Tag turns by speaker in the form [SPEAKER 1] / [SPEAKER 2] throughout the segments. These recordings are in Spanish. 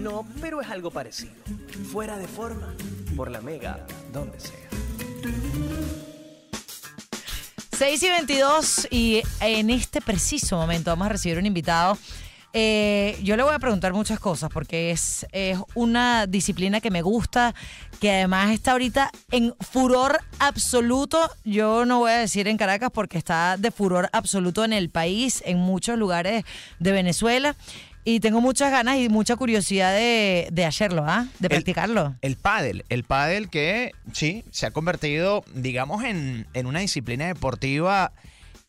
[SPEAKER 1] No, pero es algo parecido. Fuera de forma, por la mega, donde sea.
[SPEAKER 2] 6 y 22 y en este preciso momento vamos a recibir un invitado. Eh, yo le voy a preguntar muchas cosas porque es, es una disciplina que me gusta, que además está ahorita en furor absoluto. Yo no voy a decir en Caracas porque está de furor absoluto en el país, en muchos lugares de Venezuela. Y tengo muchas ganas y mucha curiosidad de, de hacerlo, ¿ah? De
[SPEAKER 3] El-
[SPEAKER 2] practicarlo.
[SPEAKER 3] El pádel, el pádel que sí, se ha convertido, digamos, en, en una disciplina deportiva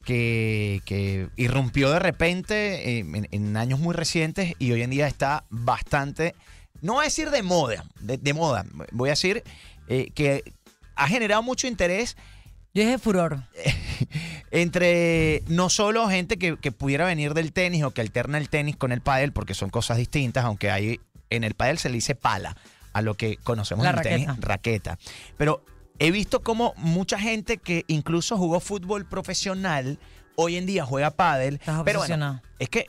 [SPEAKER 3] que, que irrumpió de repente en, en años muy recientes y hoy en día está bastante, no voy a decir de moda, de, de moda, voy a decir eh, que ha generado mucho interés
[SPEAKER 2] Yo dije furor.
[SPEAKER 3] entre no solo gente que, que pudiera venir del tenis o que alterna el tenis con el pádel, porque son cosas distintas, aunque hay en el pádel se le dice pala a lo que conocemos
[SPEAKER 2] La
[SPEAKER 3] en el tenis,
[SPEAKER 2] raqueta.
[SPEAKER 3] raqueta. Pero he visto como mucha gente que incluso jugó fútbol profesional hoy en día juega pádel.
[SPEAKER 2] Estás
[SPEAKER 3] pero bueno, es que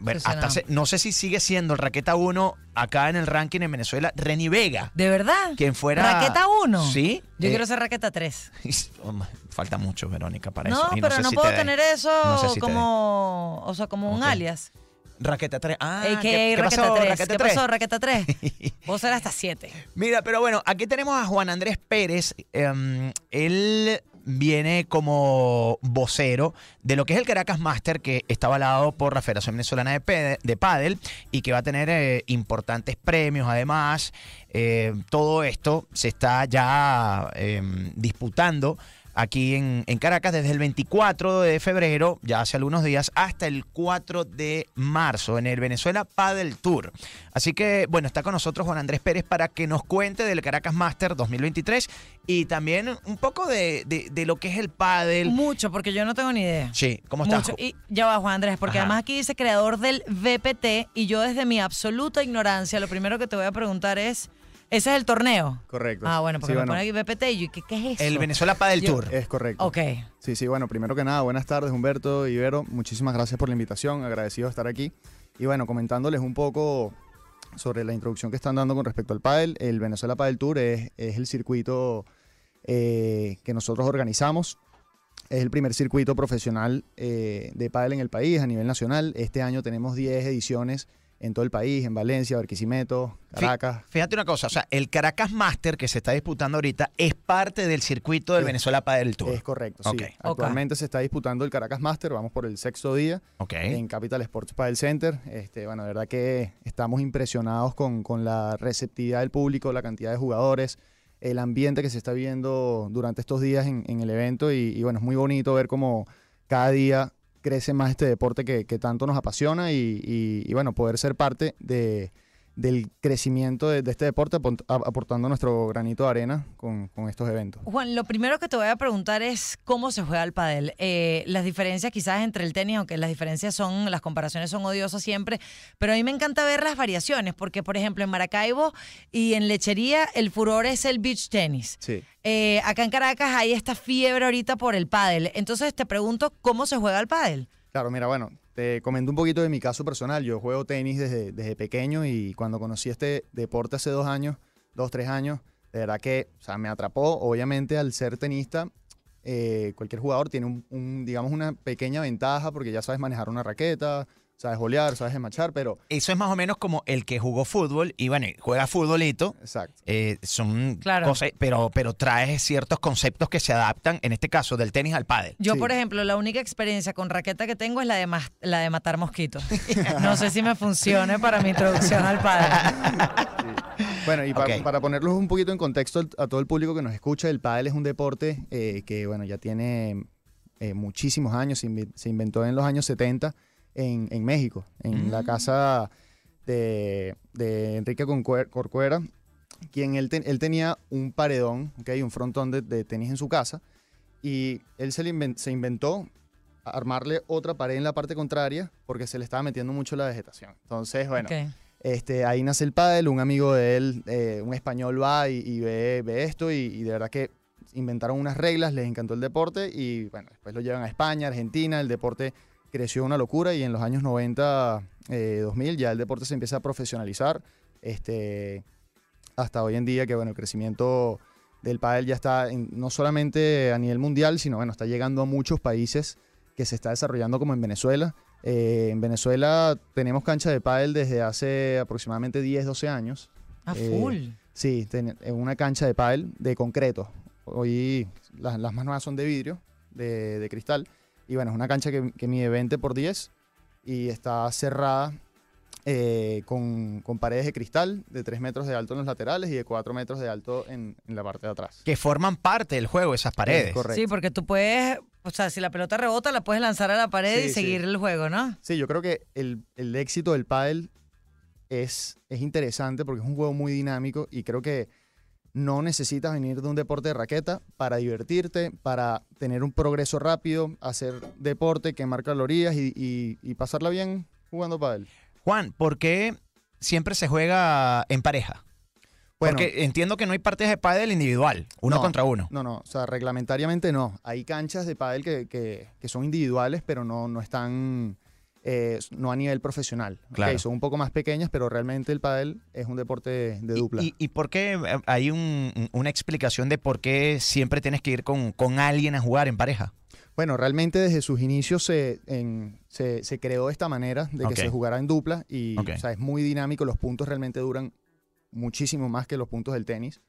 [SPEAKER 3] bueno, hasta no sé si sigue siendo el raqueta 1 acá en el ranking en Venezuela, Reni Vega.
[SPEAKER 2] ¿De verdad?
[SPEAKER 3] Quien fuera-
[SPEAKER 2] ¿Raqueta 1?
[SPEAKER 3] Sí.
[SPEAKER 2] Yo
[SPEAKER 3] eh,
[SPEAKER 2] quiero ser raqueta 3.
[SPEAKER 3] oh, falta mucho, Verónica, para
[SPEAKER 2] No,
[SPEAKER 3] eso. Y
[SPEAKER 2] pero
[SPEAKER 3] sé
[SPEAKER 2] no
[SPEAKER 3] si
[SPEAKER 2] puedo
[SPEAKER 3] dé.
[SPEAKER 2] tener eso
[SPEAKER 3] No sé si te
[SPEAKER 2] como, o sea, como un
[SPEAKER 3] Ok.
[SPEAKER 2] alias.
[SPEAKER 3] Raqueta 3. Ah,
[SPEAKER 2] AKA
[SPEAKER 3] ¿qué, qué
[SPEAKER 2] raqueta
[SPEAKER 3] pasó,
[SPEAKER 2] 3.
[SPEAKER 3] Raqueta
[SPEAKER 2] ¿Qué
[SPEAKER 3] 3?
[SPEAKER 2] pasó, raqueta 3? Puedo ser hasta 7.
[SPEAKER 3] Mira, pero bueno, aquí tenemos a Juan Andrés Pérez. Em, él viene como vocero de lo que es el Caracas Master, que está avalado por la Federación Venezolana de, de Pádel y que va a tener eh, importantes premios además. Eh, todo esto se está ya em, disputando aquí en, en Caracas desde el 24 de febrero, ya hace algunos días, hasta el 4 de marzo en el Venezuela Paddle Tour. Así que, bueno, está con nosotros Juan Andrés Pérez para que nos cuente del Caracas Master 2023 y también un poco de, de- de lo que es el paddle.
[SPEAKER 2] Mucho, porque yo no tengo ni idea.
[SPEAKER 3] Sí, ¿cómo estás?
[SPEAKER 2] Mucho. Y ya va, Juan Andrés, porque
[SPEAKER 3] Ajá.
[SPEAKER 2] además aquí dice creador del VPT y yo desde mi absoluta ignorancia, lo primero que te voy a preguntar es, ¿ese es el torneo?
[SPEAKER 4] Correcto.
[SPEAKER 2] Ah, bueno, porque
[SPEAKER 4] Sí,
[SPEAKER 2] me
[SPEAKER 4] bueno,
[SPEAKER 2] pone aquí VPT y yo, ¿qué, qué es eso?
[SPEAKER 3] El Venezuela Paddle
[SPEAKER 2] Yo-
[SPEAKER 3] Tour.
[SPEAKER 4] Es correcto.
[SPEAKER 2] Ok.
[SPEAKER 4] Sí, sí, bueno, primero que nada, buenas tardes Humberto, Ibero, muchísimas gracias por la invitación, agradecido de estar aquí. Y bueno, comentándoles un poco sobre la introducción que están dando con respecto al pádel, el Venezuela Padel Tour es, es el circuito eh, que nosotros organizamos. Es el primer circuito profesional eh, de pádel en el país a nivel nacional. Este año tenemos 10 ediciones en todo el país, en Valencia, Barquisimeto, Caracas.
[SPEAKER 3] Fíjate una cosa, o sea, el Caracas Master que se está disputando ahorita es parte del circuito del
[SPEAKER 4] Es-
[SPEAKER 3] Venezuela Paddle Tour.
[SPEAKER 4] Es correcto, sí. Actualmente se está disputando el Caracas Master, vamos por el sexto día. En Capital Sports Padel Center. Este, bueno, de verdad que estamos impresionados con, con la receptividad del público, la cantidad de jugadores, el ambiente que se está viendo durante estos días en, en el evento y, y, bueno, es muy bonito ver cómo cada día crece más este deporte que, que tanto nos apasiona y, y- y, bueno, poder ser parte de, del crecimiento de, de este deporte aportando nuestro granito de arena con, con estos eventos.
[SPEAKER 2] Juan, lo primero que te voy a preguntar es cómo se juega el pádel. Eh, las diferencias quizás entre el tenis, aunque las diferencias son, las comparaciones son odiosas siempre, pero a mí me encanta ver las variaciones, porque por ejemplo en Maracaibo y en Lechería el furor es el beach tenis.
[SPEAKER 4] Sí.
[SPEAKER 2] Eh, acá en Caracas hay esta fiebre ahorita por el pádel. Entonces te pregunto cómo se juega el pádel.
[SPEAKER 4] Claro, mira, bueno, te comento un poquito de mi caso personal. Yo juego tenis desde, desde pequeño y cuando conocí este deporte hace dos años, dos, tres años, de verdad que, o sea, me atrapó. Obviamente, al ser tenista, eh, cualquier jugador tiene un, un, digamos, una pequeña ventaja porque ya sabes manejar una raqueta, sabes golear, sabes desmachar, pero...
[SPEAKER 3] Eso es más o menos como el que jugó fútbol y bueno, juega futbolito.
[SPEAKER 4] Exacto.
[SPEAKER 3] eh, son
[SPEAKER 2] Claro.
[SPEAKER 3] cosas, pero, pero trae ciertos conceptos que se adaptan, en este caso, del tenis al pádel.
[SPEAKER 2] Yo,
[SPEAKER 4] Sí.
[SPEAKER 2] por ejemplo, la única experiencia con raqueta que tengo es la de, mas- la de matar mosquitos. No sé si me funcione para mi introducción al pádel.
[SPEAKER 4] Bueno, y pa-
[SPEAKER 3] Ok.
[SPEAKER 4] para ponerlos un poquito en contexto a todo el público que nos escucha, el pádel es un deporte eh, que, bueno, ya tiene eh, muchísimos años, se, invi- se inventó en los años 70 en, en México, en la
[SPEAKER 3] Mm.
[SPEAKER 4] casa de, de Enrique Corcuera, quien él, te- él tenía un paredón, ¿ok? un frontón de, de tenis en su casa, y él se, le inven- se inventó armarle otra pared en la parte contraria porque se le estaba metiendo mucho la vegetación. Entonces, bueno,
[SPEAKER 2] Ok.
[SPEAKER 4] este, ahí nace el pádel, un amigo de él, eh, un español va y, y ve, ve esto y, y de verdad que inventaron unas reglas, les encantó el deporte y bueno, después lo llevan a España, Argentina, el deporte creció una locura y en los años 90, eh, 2000 ya el deporte se empieza a profesionalizar. Este, hasta hoy en día que bueno, el crecimiento del pádel ya está en- no solamente a nivel mundial, sino bueno, está llegando a muchos países que se está desarrollando como en Venezuela. Eh, en Venezuela tenemos cancha de pádel desde hace aproximadamente 10, 12 años.
[SPEAKER 2] A
[SPEAKER 4] Eh,
[SPEAKER 2] full.
[SPEAKER 4] Sí, ten- en una cancha de pádel de concreto. Hoy las, las más nuevas son de vidrio, de, de cristal. Y bueno, es una cancha que, que mide 20 por 10 y está cerrada eh, con, con paredes de cristal de 3 metros de alto en los laterales y de 4 metros de alto en, en la parte de atrás.
[SPEAKER 3] Que forman parte del juego esas paredes.
[SPEAKER 4] correcto.
[SPEAKER 2] Sí, porque tú puedes, o sea, si la pelota rebota, la puedes lanzar a la pared
[SPEAKER 4] Sí,
[SPEAKER 2] y
[SPEAKER 4] sí.
[SPEAKER 2] seguir el juego, ¿no?
[SPEAKER 4] Sí, yo creo que el, el éxito del pádel es, es interesante porque es un juego muy dinámico y creo que no necesitas venir de un deporte de raqueta para divertirte, para tener un progreso rápido, hacer deporte, quemar calorías y, y- y pasarla bien jugando pádel.
[SPEAKER 3] Juan, ¿por qué siempre se juega en pareja?
[SPEAKER 4] Bueno,
[SPEAKER 3] Porque entiendo que no hay partidas de pádel individual, uno
[SPEAKER 4] No.
[SPEAKER 3] contra uno.
[SPEAKER 4] no, no, o sea, reglamentariamente no. Hay canchas de pádel que, que- que son individuales, pero no, no están, eh, no a nivel profesional.
[SPEAKER 3] Claro.
[SPEAKER 4] son un poco más pequeñas, pero realmente el pádel es un deporte de
[SPEAKER 3] ¿Y-
[SPEAKER 4] dupla.
[SPEAKER 3] ¿Y, y por qué eh, hay un- una explicación de por qué siempre tienes que ir con, con alguien a jugar en pareja?
[SPEAKER 4] Bueno, realmente desde sus inicios se, en- se, se creó de esta manera, de que se jugara en dupla y
[SPEAKER 3] Ok.
[SPEAKER 4] o sea, es muy dinámico, los puntos realmente duran muchísimo más que los puntos del tenis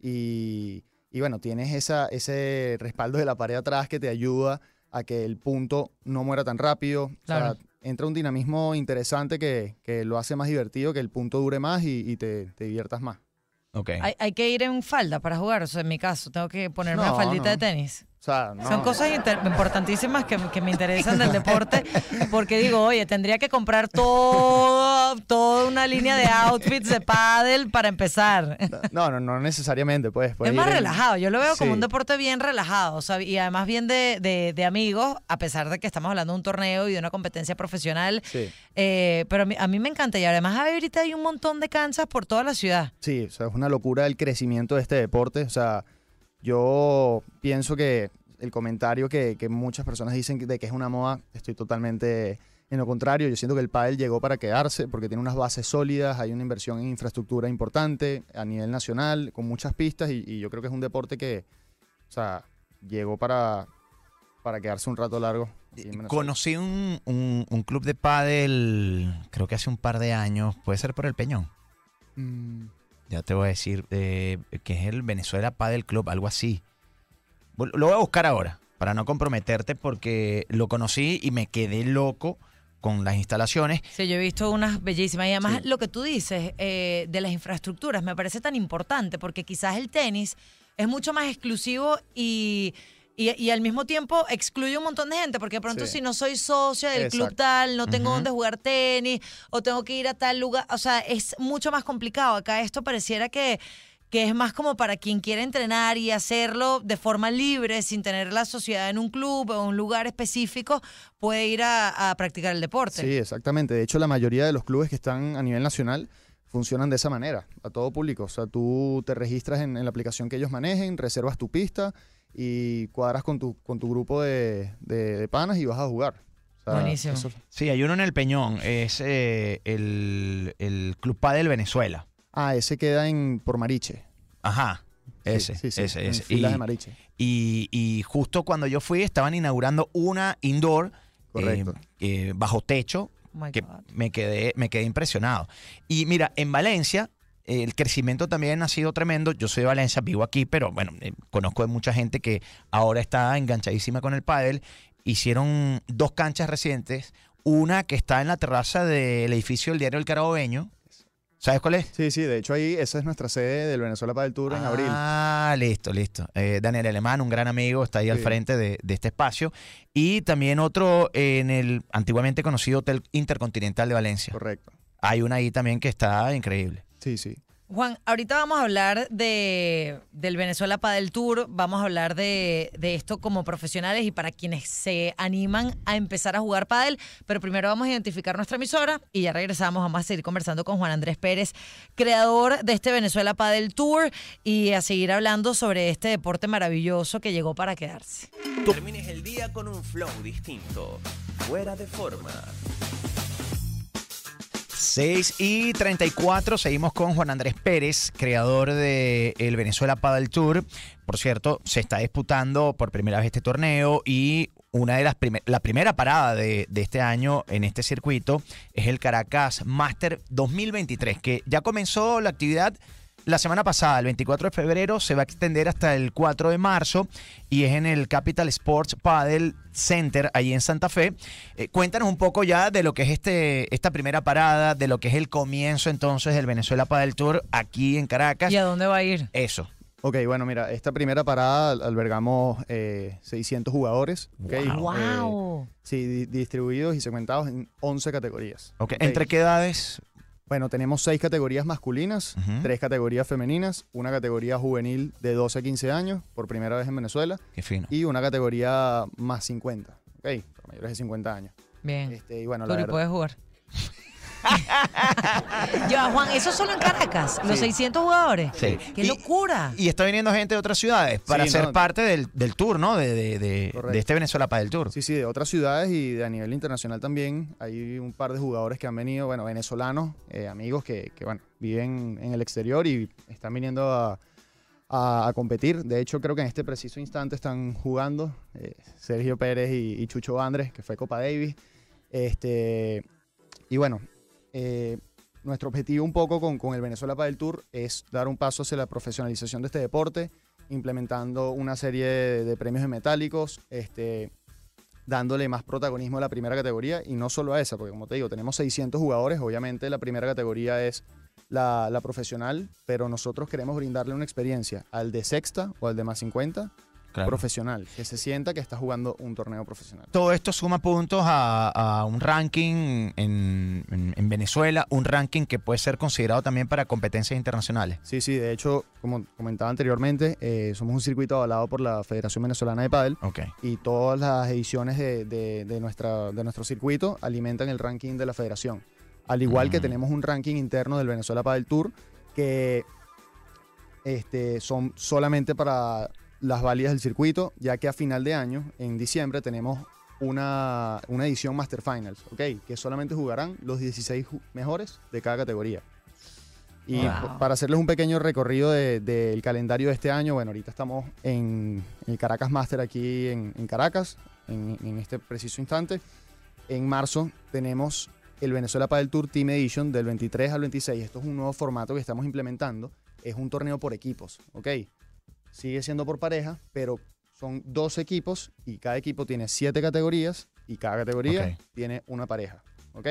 [SPEAKER 4] y, y bueno, tienes esa, ese respaldo de la pared atrás que te ayuda a que el punto no muera tan rápido. O sea,
[SPEAKER 2] Claro.
[SPEAKER 4] Entra un dinamismo interesante que, que lo hace más divertido, que el punto dure más y, y te, te diviertas más.
[SPEAKER 3] Ok.
[SPEAKER 2] Hay, hay que ir en falda para jugar, o sea, en mi caso, tengo que ponerme una faldita
[SPEAKER 4] no.
[SPEAKER 2] de tenis.
[SPEAKER 4] O sea, no,
[SPEAKER 2] Son cosas importantísimas que, que me interesan del deporte, porque digo, oye, tendría que comprar todo, toda una línea de outfits de pádel para empezar.
[SPEAKER 4] No, no, no necesariamente, pues.
[SPEAKER 2] es más
[SPEAKER 4] en-
[SPEAKER 2] relajado, yo lo veo como un deporte bien relajado, o sea, y además bien de, de- de amigos, a pesar de que estamos hablando de un torneo y de una competencia profesional,
[SPEAKER 4] Sí.
[SPEAKER 2] eh, pero a mí, a mí me encanta y además ahorita hay un montón de canchas por toda la ciudad.
[SPEAKER 4] Sí, o sea, es una locura el crecimiento de este deporte. O sea, yo pienso que el comentario que, que muchas personas dicen de que es una moda, estoy totalmente en lo contrario. Yo siento que el pádel llegó para quedarse porque tiene unas bases sólidas, hay una inversión en infraestructura importante a nivel nacional, con muchas pistas y, y yo creo que es un deporte que, o sea, llegó para, para quedarse un rato largo.
[SPEAKER 3] Conocí un, un- un club de pádel, creo que hace un par de años, puede ser por el Peñón.
[SPEAKER 4] Mm,
[SPEAKER 3] Ya te voy a decir, eh, que es el Venezuela Padel Club, algo así. Lo voy a buscar ahora, para no comprometerte, porque lo conocí y me quedé loco con las instalaciones.
[SPEAKER 2] Sí, yo he visto unas bellísimas. Y además
[SPEAKER 4] Sí.
[SPEAKER 2] lo que tú dices eh, de las infraestructuras me parece tan importante porque quizás el tenis es mucho más exclusivo y, y, y al mismo tiempo excluye un montón de gente porque de pronto
[SPEAKER 4] Sí.
[SPEAKER 2] si no soy socia del club tal, no tengo
[SPEAKER 3] Ujú.
[SPEAKER 2] dónde jugar tenis o tengo que ir a tal lugar. O sea, es mucho más complicado. Acá esto pareciera que que es más como para quien quiere entrenar y hacerlo de forma libre, sin tener la sociedad en un club o un lugar específico, puede ir a, a practicar el deporte.
[SPEAKER 4] Sí, exactamente. De hecho, la mayoría de los clubes que están a nivel nacional funcionan de esa manera, a todo público. O sea, tú te registras en, en la aplicación que ellos manejen, reservas tu pista y cuadras con tu, con tu grupo de, de- de panas y vas a jugar. O sea,
[SPEAKER 2] Buenísimo.
[SPEAKER 4] eso-
[SPEAKER 3] Sí, hay uno en el Peñón, es eh, el, el Club Padel Venezuela.
[SPEAKER 4] ah, ese queda en por Mariche.
[SPEAKER 3] Ajá, ese,
[SPEAKER 4] sí, sí,
[SPEAKER 3] ese,
[SPEAKER 4] en
[SPEAKER 3] ese. Y-
[SPEAKER 4] de Mariche.
[SPEAKER 3] Y, y justo cuando yo fui estaban inaugurando una indoor eh, eh, bajo techo
[SPEAKER 2] Oh
[SPEAKER 3] que me quedé, me quedé impresionado. Y mira, en Valencia el crecimiento también ha sido tremendo. Yo soy de Valencia, vivo aquí, pero bueno, eh, conozco de mucha gente que ahora está enganchadísima con el pádel. Hicieron dos canchas recientes, una que está en la terraza del edificio del diario El Carabobeño. ¿Sabes cuál es?
[SPEAKER 4] Sí, sí, de hecho ahí esa es nuestra sede del Venezuela para el Tour en abril.
[SPEAKER 3] Ah, listo, listo. Eh, Daniel Alemán, un gran amigo, está ahí al frente de, de este espacio. Y también otro en el antiguamente conocido Hotel Intercontinental de Valencia.
[SPEAKER 4] Correcto.
[SPEAKER 3] Hay una ahí también que está increíble.
[SPEAKER 4] Sí, sí.
[SPEAKER 2] Juan, ahorita vamos a hablar de, del Venezuela Padel Tour, vamos a hablar de, de esto como profesionales y para quienes se animan a empezar a jugar pádel, pero primero vamos a identificar nuestra emisora y ya regresamos, vamos a seguir conversando con Juan Andrés Pérez, creador de este Venezuela Padel Tour y a seguir hablando sobre este deporte maravilloso que llegó para quedarse.
[SPEAKER 1] Termines el día con un flow distinto. Fuera de forma.
[SPEAKER 3] 6 y 34, seguimos con Juan Andrés Pérez, creador de el Venezuela Paddle Tour. Por cierto, se está disputando por primera vez este torneo y una de las la primera parada de, de este año en este circuito es el Caracas Master 2023, que ya comenzó la actividad la semana pasada, el 24 de febrero, se va a extender hasta el 4 de marzo y es en el Capital Sports Paddle Center, ahí en Santa Fe. Eh, cuéntanos un poco ya de lo que es este, esta primera parada, de lo que es el comienzo entonces del Venezuela Paddle Tour aquí en Caracas.
[SPEAKER 2] ¿Y a dónde va a ir?
[SPEAKER 3] Eso.
[SPEAKER 4] Ok, bueno, mira, esta primera parada al- albergamos eh, 600 jugadores. ok,
[SPEAKER 3] Wow.
[SPEAKER 4] eh,
[SPEAKER 2] ¡Wow!
[SPEAKER 4] sí, di- distribuidos y segmentados en 11 categorías.
[SPEAKER 3] Ok,
[SPEAKER 4] Ok.
[SPEAKER 3] ¿Entre qué edades?
[SPEAKER 4] Bueno, tenemos seis categorías masculinas, tres categorías femeninas, una categoría juvenil de 12 a 15 años, por primera vez en Venezuela,
[SPEAKER 3] Qué fino.
[SPEAKER 4] y una categoría más 50, ¿ok? Para mayores de 50 años.
[SPEAKER 2] Bien.
[SPEAKER 4] Este, y bueno, la verdad-
[SPEAKER 2] puedes jugar. ya, Juan, eso solo en Caracas, los
[SPEAKER 4] Sí.
[SPEAKER 2] 600 jugadores.
[SPEAKER 3] Sí.
[SPEAKER 2] ¡Qué
[SPEAKER 3] Y-
[SPEAKER 2] locura!
[SPEAKER 3] Y está viniendo gente de otras ciudades para
[SPEAKER 4] Sí,
[SPEAKER 3] ser
[SPEAKER 4] no.
[SPEAKER 3] parte del, del tour, ¿no? De, de- de-
[SPEAKER 4] Correcto.
[SPEAKER 3] de este Venezuela Paddle Tour.
[SPEAKER 4] Sí, sí, de otras ciudades y de a nivel internacional también. Hay un par de jugadores que han venido, bueno, venezolanos, eh, amigos que, que, bueno, viven en el exterior y están viniendo a, a- a competir. De hecho, creo que en este preciso instante están jugando eh, Sergio Pérez y, y Chucho Andres, que fue Copa Davis. Este, y bueno, eh, nuestro objetivo un poco con, con el Venezuela Padel Tour es dar un paso hacia la profesionalización de este deporte, implementando una serie de, premios de metálicos, este, dándole más protagonismo a la primera categoría y no solo a esa, porque como te digo, tenemos 600 jugadores, obviamente la primera categoría es la, la profesional, pero nosotros queremos brindarle una experiencia al de sexta o al de más 50
[SPEAKER 3] Claro.
[SPEAKER 4] profesional, que se sienta que está jugando un torneo profesional.
[SPEAKER 3] Todo esto suma puntos a, a un ranking en, en- en Venezuela, un ranking que puede ser considerado también para competencias internacionales.
[SPEAKER 4] Sí, sí, de hecho, como comentaba anteriormente, eh, somos un circuito avalado por la Federación Venezolana de Padel
[SPEAKER 3] Ok.
[SPEAKER 4] y todas las ediciones de, de- de nuestra, de nuestro circuito alimentan el ranking de la federación. Al igual que
[SPEAKER 3] Mm.
[SPEAKER 4] tenemos un ranking interno del Venezuela Padel Tour que este, son solamente para las válidas del circuito, ya que a final de año, en diciembre, tenemos una, una edición Master Finals, ¿ok? Que solamente jugarán los 16 ju- mejores de cada categoría. Y
[SPEAKER 2] Wow.
[SPEAKER 4] para hacerles un pequeño recorrido de- del calendario de este año, bueno, ahorita estamos en el Caracas Master aquí en, en Caracas, en, en este preciso instante. En marzo tenemos el Venezuela Padel Tour Team Edition del 23 al 26. Esto es un nuevo formato que estamos implementando. Es un torneo por equipos, ¿ok? Sigue siendo por pareja, pero son dos equipos y cada equipo tiene siete categorías y cada categoría tiene una pareja, ¿ok?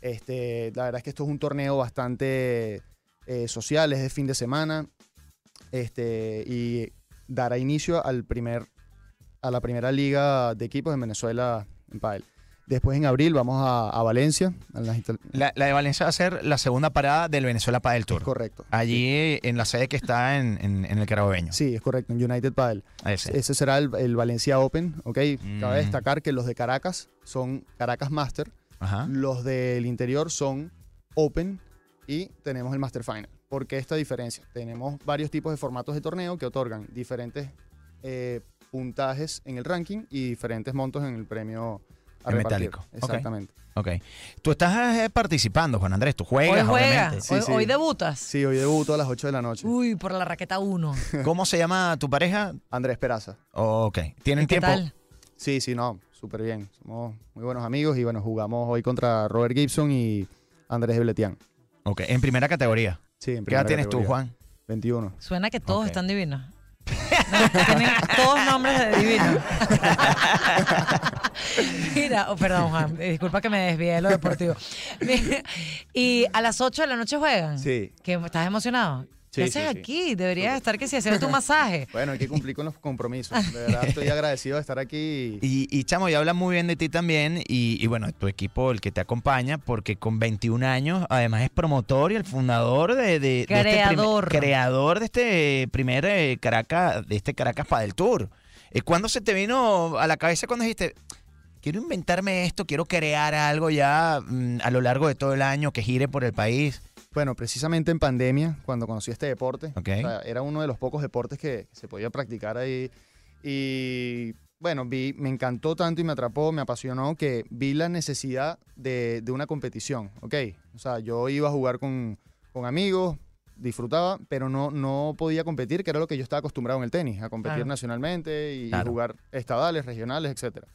[SPEAKER 4] Este, la verdad es que esto es un torneo bastante eh, social, es de fin de semana este, y dará inicio al primer, a la primera liga de equipos en Venezuela en Padel. Después en abril vamos a, a Valencia. a las instal-
[SPEAKER 3] La, la de Valencia va a ser la segunda parada del Venezuela Paddle Tour.
[SPEAKER 4] Correcto.
[SPEAKER 3] Allí en la sede que está en, en- en el Carabobeño.
[SPEAKER 4] Sí, es correcto, en United Padel.
[SPEAKER 3] Ese.
[SPEAKER 4] Ese será el, el Valencia Open, ¿ok?
[SPEAKER 3] Mm.
[SPEAKER 4] Cabe destacar que los de Caracas son Caracas Master,
[SPEAKER 3] Ajá.
[SPEAKER 4] los del interior son Open y tenemos el Master Final. ¿Por qué esta diferencia? Tenemos varios tipos de formatos de torneo que otorgan diferentes eh, puntajes en el ranking y diferentes montos en el premio a
[SPEAKER 3] En
[SPEAKER 4] repartir.
[SPEAKER 3] metálico.
[SPEAKER 4] Exactamente.
[SPEAKER 3] Ok. Tú estás eh, participando, Juan Andrés. Tú juegas,
[SPEAKER 2] Hoy juega,
[SPEAKER 3] obviamente.
[SPEAKER 4] Sí,
[SPEAKER 2] hoy,
[SPEAKER 4] sí.
[SPEAKER 2] hoy debutas.
[SPEAKER 4] Sí, hoy debuto a las 8 de la noche.
[SPEAKER 2] Uy, por la raqueta 1.
[SPEAKER 3] ¿Cómo se llama tu pareja?
[SPEAKER 4] Andrés Peraza.
[SPEAKER 3] Ok. ¿Tienen
[SPEAKER 2] ¿Qué
[SPEAKER 3] tiempo?
[SPEAKER 2] tal?
[SPEAKER 4] Sí, sí, no, súper bien. Somos muy buenos amigos y bueno, jugamos hoy contra Robert Gibson y Andrés Bletian.
[SPEAKER 3] Ok. En primera categoría.
[SPEAKER 4] Sí, en
[SPEAKER 3] ¿Qué edad
[SPEAKER 4] primera
[SPEAKER 3] tienes tú,
[SPEAKER 4] categoría.
[SPEAKER 3] Juan?
[SPEAKER 4] 21.
[SPEAKER 2] Suena que todos están divinos. No, tienen todos nombres de divinos. Mira, oh, perdón, Juan, eh, disculpa que me desvié de lo deportivo. Mira, y a las 8 de la noche juegan.
[SPEAKER 4] Sí.
[SPEAKER 2] ¿Que ¿Estás emocionado? ¿Qué
[SPEAKER 4] Sí,
[SPEAKER 2] haces
[SPEAKER 4] sí, sí.
[SPEAKER 2] aquí? Deberías estar que si haciendo tu masaje.
[SPEAKER 4] Bueno, hay que cumplir con los compromisos. De verdad, estoy agradecido de estar aquí.
[SPEAKER 3] Y, y, chamo, y habla muy bien de ti también. Y, y bueno, tu equipo, el que te acompaña, porque con 21 años, además es promotor y el fundador de, de- de este
[SPEAKER 2] Creador.
[SPEAKER 3] creador de este primer eh, Caracas, de este Caracas Padel Tour. Eh, ¿Cuándo se te vino a la cabeza cuando dijiste, quiero inventarme esto, quiero crear algo ya mm, a lo largo de todo el año que gire por el país?
[SPEAKER 4] Bueno, precisamente en pandemia, cuando conocí este deporte,
[SPEAKER 3] Ok.
[SPEAKER 4] o sea, era uno de los pocos deportes que se podía practicar ahí. Y bueno, vi, me encantó tanto y me atrapó, me apasionó, que vi la necesidad de, de una competición, ¿ok? O sea, yo iba a jugar con, con amigos, disfrutaba, pero no, no podía competir, que era lo que yo estaba acostumbrado en el tenis, a competir
[SPEAKER 2] Claro.
[SPEAKER 4] nacionalmente y
[SPEAKER 3] Claro.
[SPEAKER 4] jugar estadales, regionales, etcétera.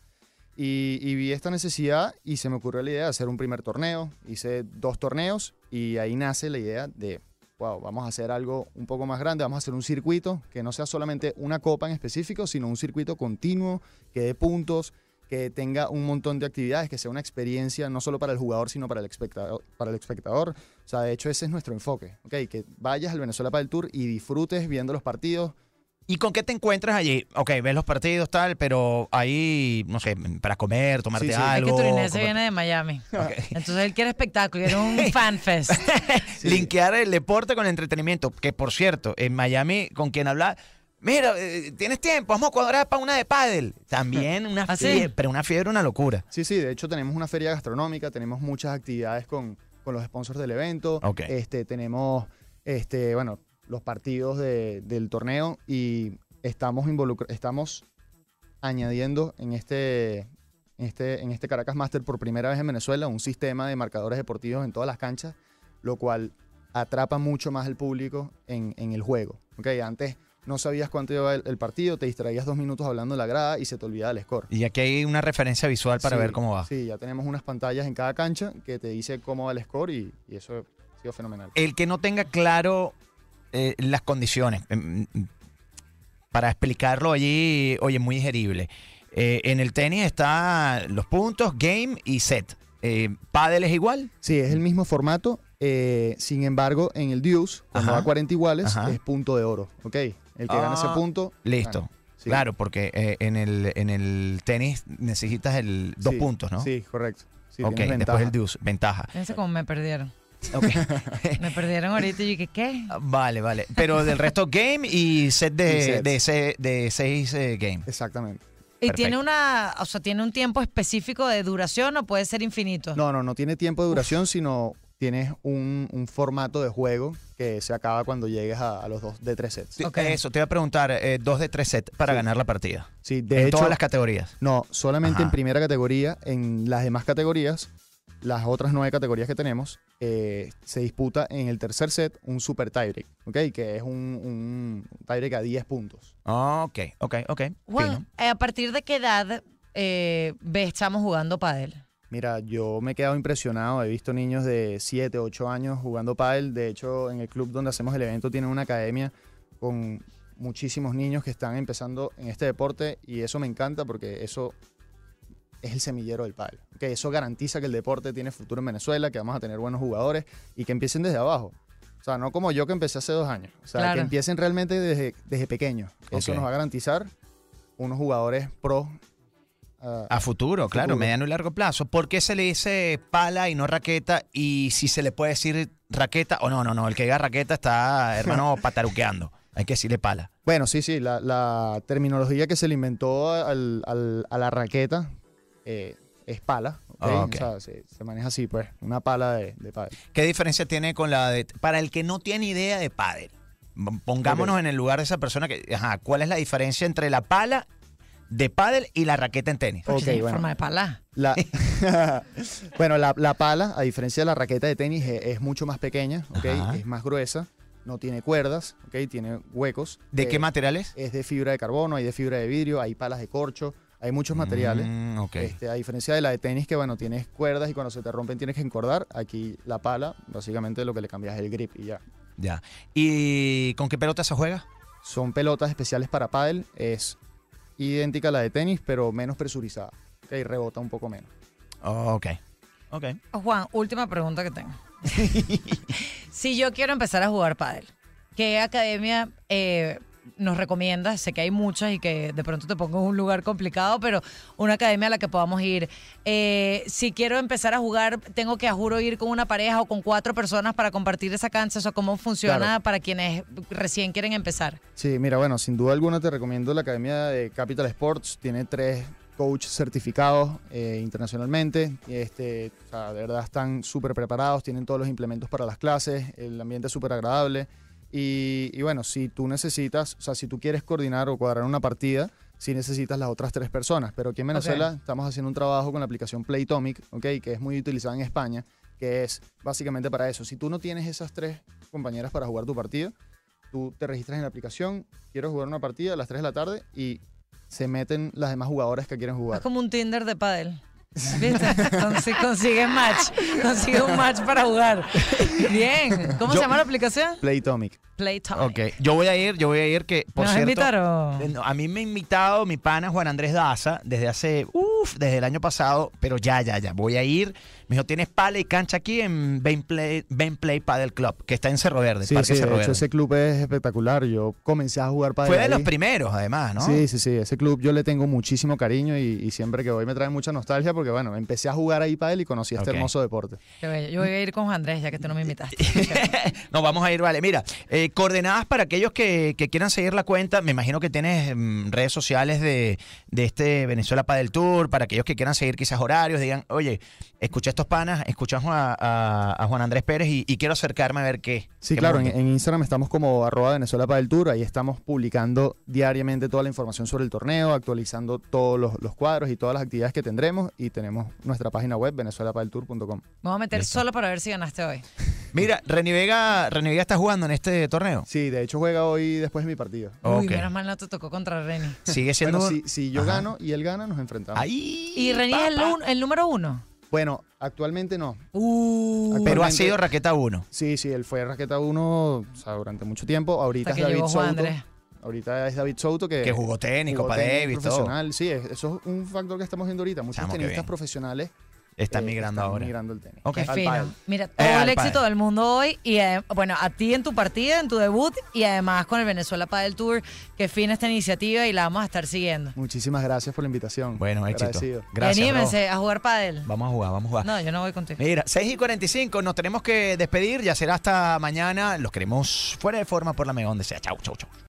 [SPEAKER 4] Y, vi esta necesidad y se me ocurrió la idea de hacer un primer torneo. Hice dos torneos y ahí nace la idea de, wow, vamos a hacer algo un poco más grande, vamos a hacer un circuito que no sea solamente una copa en específico, sino un circuito continuo, que dé puntos, que tenga un montón de actividades, que sea una experiencia no solo para el jugador, sino para el espectador. Para el espectador. O sea, de hecho ese es nuestro enfoque, ¿ok? Que vayas al Venezuela para el Tour y disfrutes viendo los partidos,
[SPEAKER 3] ¿Y con qué te encuentras allí? Ok, ves los partidos, tal, pero ahí, no sé, para comer, tomarte
[SPEAKER 4] Sí, sí. Es
[SPEAKER 3] algo.
[SPEAKER 2] que Turinese
[SPEAKER 3] comer-
[SPEAKER 2] viene de Miami. Entonces él quiere espectáculo, quiere un fan fest.
[SPEAKER 3] Linkear el deporte con el entretenimiento. Que por cierto, en Miami, con quien habla, mira, eh, tienes tiempo, vamos a cuadrar para una de pádel. También una
[SPEAKER 2] ¿Ah, sí?
[SPEAKER 3] fiebre, pero una fiebre, una locura.
[SPEAKER 4] Sí, sí, de hecho tenemos una feria gastronómica, tenemos muchas actividades con, con los sponsors del evento.
[SPEAKER 3] Ok.
[SPEAKER 4] Este, tenemos, este, bueno, los partidos de- del torneo y estamos estamos añadiendo en este, en este, en este Caracas Master por primera vez en Venezuela un sistema de marcadores deportivos en todas las canchas, lo cual atrapa mucho más al público en, en el juego. ¿ok? Antes no sabías cuánto iba el, el partido, te distraías dos minutos hablando en la grada y se te olvidaba el score.
[SPEAKER 3] Y aquí hay una referencia visual para
[SPEAKER 4] Sí,
[SPEAKER 3] ver cómo va.
[SPEAKER 4] Sí, ya tenemos unas pantallas en cada cancha que te dice cómo va el score y, y eso ha sido fenomenal.
[SPEAKER 3] El que no tenga claro eh, las condiciones, em, para explicarlo allí, oye, muy digerible. Eh, en el tenis está los puntos, game y set. Eh, ¿Pádel es igual?
[SPEAKER 4] Sí, es el mismo formato. eh, sin embargo, en el Deuce, cuando
[SPEAKER 3] Ajá.
[SPEAKER 4] va a 40 iguales,
[SPEAKER 3] Ajá.
[SPEAKER 4] es punto de oro. ¿Ok? El que gana ese
[SPEAKER 3] Ah,
[SPEAKER 4] punto.
[SPEAKER 3] Listo.
[SPEAKER 4] gana. Sí.
[SPEAKER 3] Claro, porque eh, en, el, en el tenis necesitas el dos
[SPEAKER 4] Sí,
[SPEAKER 3] puntos, ¿no?
[SPEAKER 4] Sí, correcto. Sí,
[SPEAKER 3] ok, después el deuce, ventaja.
[SPEAKER 2] Fíjense cómo me perdieron.
[SPEAKER 3] Ok.
[SPEAKER 2] Me perdieron ahorita y yo dije, ¿qué?
[SPEAKER 3] vale, vale. Pero del resto game y set
[SPEAKER 4] Y
[SPEAKER 3] de,
[SPEAKER 4] sets.
[SPEAKER 3] de, se- de seis eh, game.
[SPEAKER 4] Exactamente.
[SPEAKER 2] ¿Y
[SPEAKER 3] Perfecto.
[SPEAKER 2] tiene una, o sea, tiene un tiempo específico de duración o puede ser infinito?
[SPEAKER 4] No, no, no tiene tiempo de duración, sino tienes un, un formato de juego que se acaba cuando llegues a, a los dos de tres sets.
[SPEAKER 3] Sí,
[SPEAKER 2] Ok.
[SPEAKER 3] Eso, te iba a preguntar, eh, dos de tres sets para
[SPEAKER 4] Sí.
[SPEAKER 3] ganar la partida.
[SPEAKER 4] Sí, de
[SPEAKER 3] en
[SPEAKER 4] hecho,
[SPEAKER 3] todas las categorías.
[SPEAKER 4] No, solamente
[SPEAKER 3] Ajá.
[SPEAKER 4] en primera categoría. En las demás categorías, las otras nueve categorías que tenemos, eh, se disputa en el tercer set un super tiebreak, ¿ok? Que es un, un tiebreak a 10 puntos.
[SPEAKER 3] Ok, ok, ok.
[SPEAKER 2] Juan,
[SPEAKER 3] Fino.
[SPEAKER 2] eh, ¿a partir de qué edad eh, estamos jugando pádel?
[SPEAKER 4] Mira, yo me he quedado impresionado. He visto niños de 7, 8 años jugando pádel. De hecho, en el club donde hacemos el evento tienen una academia con muchísimos niños que están empezando en este deporte y eso me encanta porque eso es el semillero del pádel. ¿ok? Eso garantiza que el deporte tiene futuro en Venezuela, que vamos a tener buenos jugadores y que empiecen desde abajo. O sea, no como yo que empecé hace dos años. O sea,
[SPEAKER 2] Claro.
[SPEAKER 4] que empiecen realmente desde, desde pequeños. Eso nos va a garantizar unos jugadores pro. ah,
[SPEAKER 3] A futuro, claro,
[SPEAKER 4] Futuro.
[SPEAKER 3] mediano y largo plazo. ¿Por qué se le dice pala y no raqueta? Y si se le puede decir raqueta, o no, no, no, el que diga raqueta está, hermano, pataruqueando. Hay que decirle pala.
[SPEAKER 4] Bueno, sí, sí, la, la terminología que se le inventó al- al- a la raqueta eh, es pala. ¿ok?
[SPEAKER 3] Ah.
[SPEAKER 4] O sea, se, se maneja así, pues, una pala de, de pádel.
[SPEAKER 3] ¿Qué diferencia tiene con la de... Para el que no tiene idea de pádel, pongámonos en el lugar de esa persona que... Ajá, ¿cuál es la diferencia entre la pala de pádel y la raqueta en tenis?
[SPEAKER 2] Porque
[SPEAKER 4] Ok, bueno.
[SPEAKER 2] forma de pala.
[SPEAKER 4] La, bueno, la, la pala, a diferencia de la raqueta de tenis, es, es mucho más pequeña, ¿ok?
[SPEAKER 3] Ajá.
[SPEAKER 4] Es más gruesa, no tiene cuerdas, ¿ok? Tiene huecos.
[SPEAKER 3] ¿De
[SPEAKER 4] Eh,
[SPEAKER 3] qué material es?
[SPEAKER 4] Es de fibra de carbono, hay de fibra de vidrio, hay palas de corcho, hay muchos materiales.
[SPEAKER 3] Mm.
[SPEAKER 4] Este, a diferencia de la de tenis, que bueno, tienes cuerdas y cuando se te rompen tienes que encordar, aquí la pala, básicamente lo que le cambias es el grip y ya.
[SPEAKER 3] Ya. ¿Y con qué pelota se juega?
[SPEAKER 4] Son pelotas especiales para pádel, es idéntica a la de tenis, pero menos presurizada. ¿ok? Rebota un poco menos.
[SPEAKER 3] ok. Ok.
[SPEAKER 2] Juan, última pregunta que tengo. si yo quiero empezar a jugar pádel, ¿qué academia eh, nos recomiendas? Sé que hay muchas y que de pronto te pongo en un lugar complicado, pero una academia a la que podamos ir. Eh, si quiero empezar a jugar, ¿tengo que a juro ir con una pareja o con cuatro personas para compartir esa cancha? ¿O cómo funciona
[SPEAKER 4] Claro.
[SPEAKER 2] para quienes recién quieren empezar?
[SPEAKER 4] Sí, mira, bueno, sin duda alguna te recomiendo la academia de Capital Sports. Tiene tres coaches certificados eh, internacionalmente. Este, o sea, de verdad están súper preparados, tienen todos los implementos para las clases, el ambiente es súper agradable. Y, y bueno, si tú necesitas, o sea, si tú quieres coordinar o cuadrar una partida, sí necesitas las otras tres personas. Pero aquí en Venezuela estamos haciendo un trabajo con la aplicación Playtomic, ¿ok? que es muy utilizada en España, que es básicamente para eso. Si tú no tienes esas tres compañeras para jugar tu partida, tú te registras en la aplicación, quiero jugar una partida a las 3 de la tarde y se meten las demás jugadoras que quieren
[SPEAKER 2] Es
[SPEAKER 4] jugar.
[SPEAKER 2] como un Tinder de pádel. ¿Viste? Consi- consigues match. Consigues un match para jugar. Bien. ¿Cómo
[SPEAKER 3] Yo-
[SPEAKER 2] se llama la aplicación?
[SPEAKER 4] Playtomic.
[SPEAKER 2] Playtime.
[SPEAKER 3] Ok, yo voy a ir, yo voy a ir que, por
[SPEAKER 2] ¿Me vas a
[SPEAKER 3] cierto...
[SPEAKER 2] invitar o...?
[SPEAKER 3] eh, A mí me ha invitado mi pana Juan Andrés Daza desde hace, uff, desde el año pasado, pero ya, ya, ya, voy a ir. Me dijo, tienes pala y cancha aquí en Ben Play, Ben Play Paddle Club, que está en Cerro Verde,
[SPEAKER 4] Sí,
[SPEAKER 3] Parque
[SPEAKER 4] sí, de hecho
[SPEAKER 3] Verde.
[SPEAKER 4] ese club es espectacular. Yo comencé a jugar para
[SPEAKER 3] Fue de los primeros, además, ¿no?
[SPEAKER 4] Sí, sí, sí. Ese club yo le tengo muchísimo cariño y, y siempre que voy me trae mucha nostalgia porque, bueno, empecé a jugar ahí para él y conocí este hermoso deporte.
[SPEAKER 2] Qué bello. Yo voy a ir con Juan Andrés, ya que tú no me invitaste.
[SPEAKER 3] no, vamos a ir, vale. Mira, eh, coordenadas para aquellos que, que quieran seguir la cuenta. Me imagino que tienes mm, redes sociales de, de este Venezuela Padel Tour, para aquellos que quieran seguir quizás horarios, digan, oye, escuché estos panas, escuchamos a, a- a Juan Andrés Pérez y, y quiero acercarme a ver qué.
[SPEAKER 4] Sí,
[SPEAKER 3] qué
[SPEAKER 4] claro, en, Instagram estamos como arroba Venezuela para el Tour, ahí estamos publicando diariamente toda la información sobre el torneo, actualizando todos los, los cuadros y todas las actividades que tendremos y tenemos nuestra página web venezuelapadeltour.com.
[SPEAKER 2] Me voy a meter solo para ver si ganaste hoy.
[SPEAKER 3] Mira, Reni Vega, Reni Vega está jugando en este torneo.
[SPEAKER 4] Sí, de hecho juega hoy después de mi partido.
[SPEAKER 2] Uy, menos mal no te tocó contra Reni.
[SPEAKER 3] Sigue siendo...
[SPEAKER 4] Bueno, si, si yo
[SPEAKER 3] Ajá.
[SPEAKER 4] gano y él gana, nos enfrentamos.
[SPEAKER 3] Ahí,
[SPEAKER 2] ¿Y Reni es el número uno?
[SPEAKER 4] Bueno, actualmente no.
[SPEAKER 2] Uh,
[SPEAKER 3] Pero ha
[SPEAKER 4] Actualmente-
[SPEAKER 3] sido raqueta 1.
[SPEAKER 4] Sí, sí, él fue raqueta 1 o sea, durante mucho tiempo. Ahorita
[SPEAKER 2] hasta
[SPEAKER 4] es
[SPEAKER 2] que
[SPEAKER 4] David Souto. Ahorita es David Souto que,
[SPEAKER 3] Que jugó tenis,
[SPEAKER 4] jugó
[SPEAKER 3] Copa
[SPEAKER 4] tenis
[SPEAKER 3] Davis, todo.
[SPEAKER 4] profesional. Sí, es- eso es un factor que estamos viendo ahorita. Muchos tenistas profesionales
[SPEAKER 3] Está
[SPEAKER 4] eh,
[SPEAKER 3] migrando
[SPEAKER 4] están
[SPEAKER 3] ahora.
[SPEAKER 4] migrando el tenis.
[SPEAKER 3] Ok.
[SPEAKER 2] Qué
[SPEAKER 4] Al
[SPEAKER 2] fino.
[SPEAKER 4] pádel.
[SPEAKER 2] Mira, todo
[SPEAKER 3] Eh, al
[SPEAKER 2] el éxito
[SPEAKER 3] pádel.
[SPEAKER 2] del mundo hoy y eh, bueno, a ti en tu partida, en tu debut y además con el Venezuela Padel Tour. Qué fina esta iniciativa y la vamos a estar siguiendo.
[SPEAKER 4] Muchísimas gracias por la invitación.
[SPEAKER 3] Bueno, éxito.
[SPEAKER 4] Agradecido.
[SPEAKER 3] Gracias.
[SPEAKER 2] anímense a jugar pádel.
[SPEAKER 3] Vamos a jugar, vamos a jugar.
[SPEAKER 2] No, yo no voy contigo.
[SPEAKER 3] Mira, 6 y 45, nos tenemos que despedir, ya será hasta mañana. Los queremos fuera de forma por la mega donde sea. Chau, chau, chau.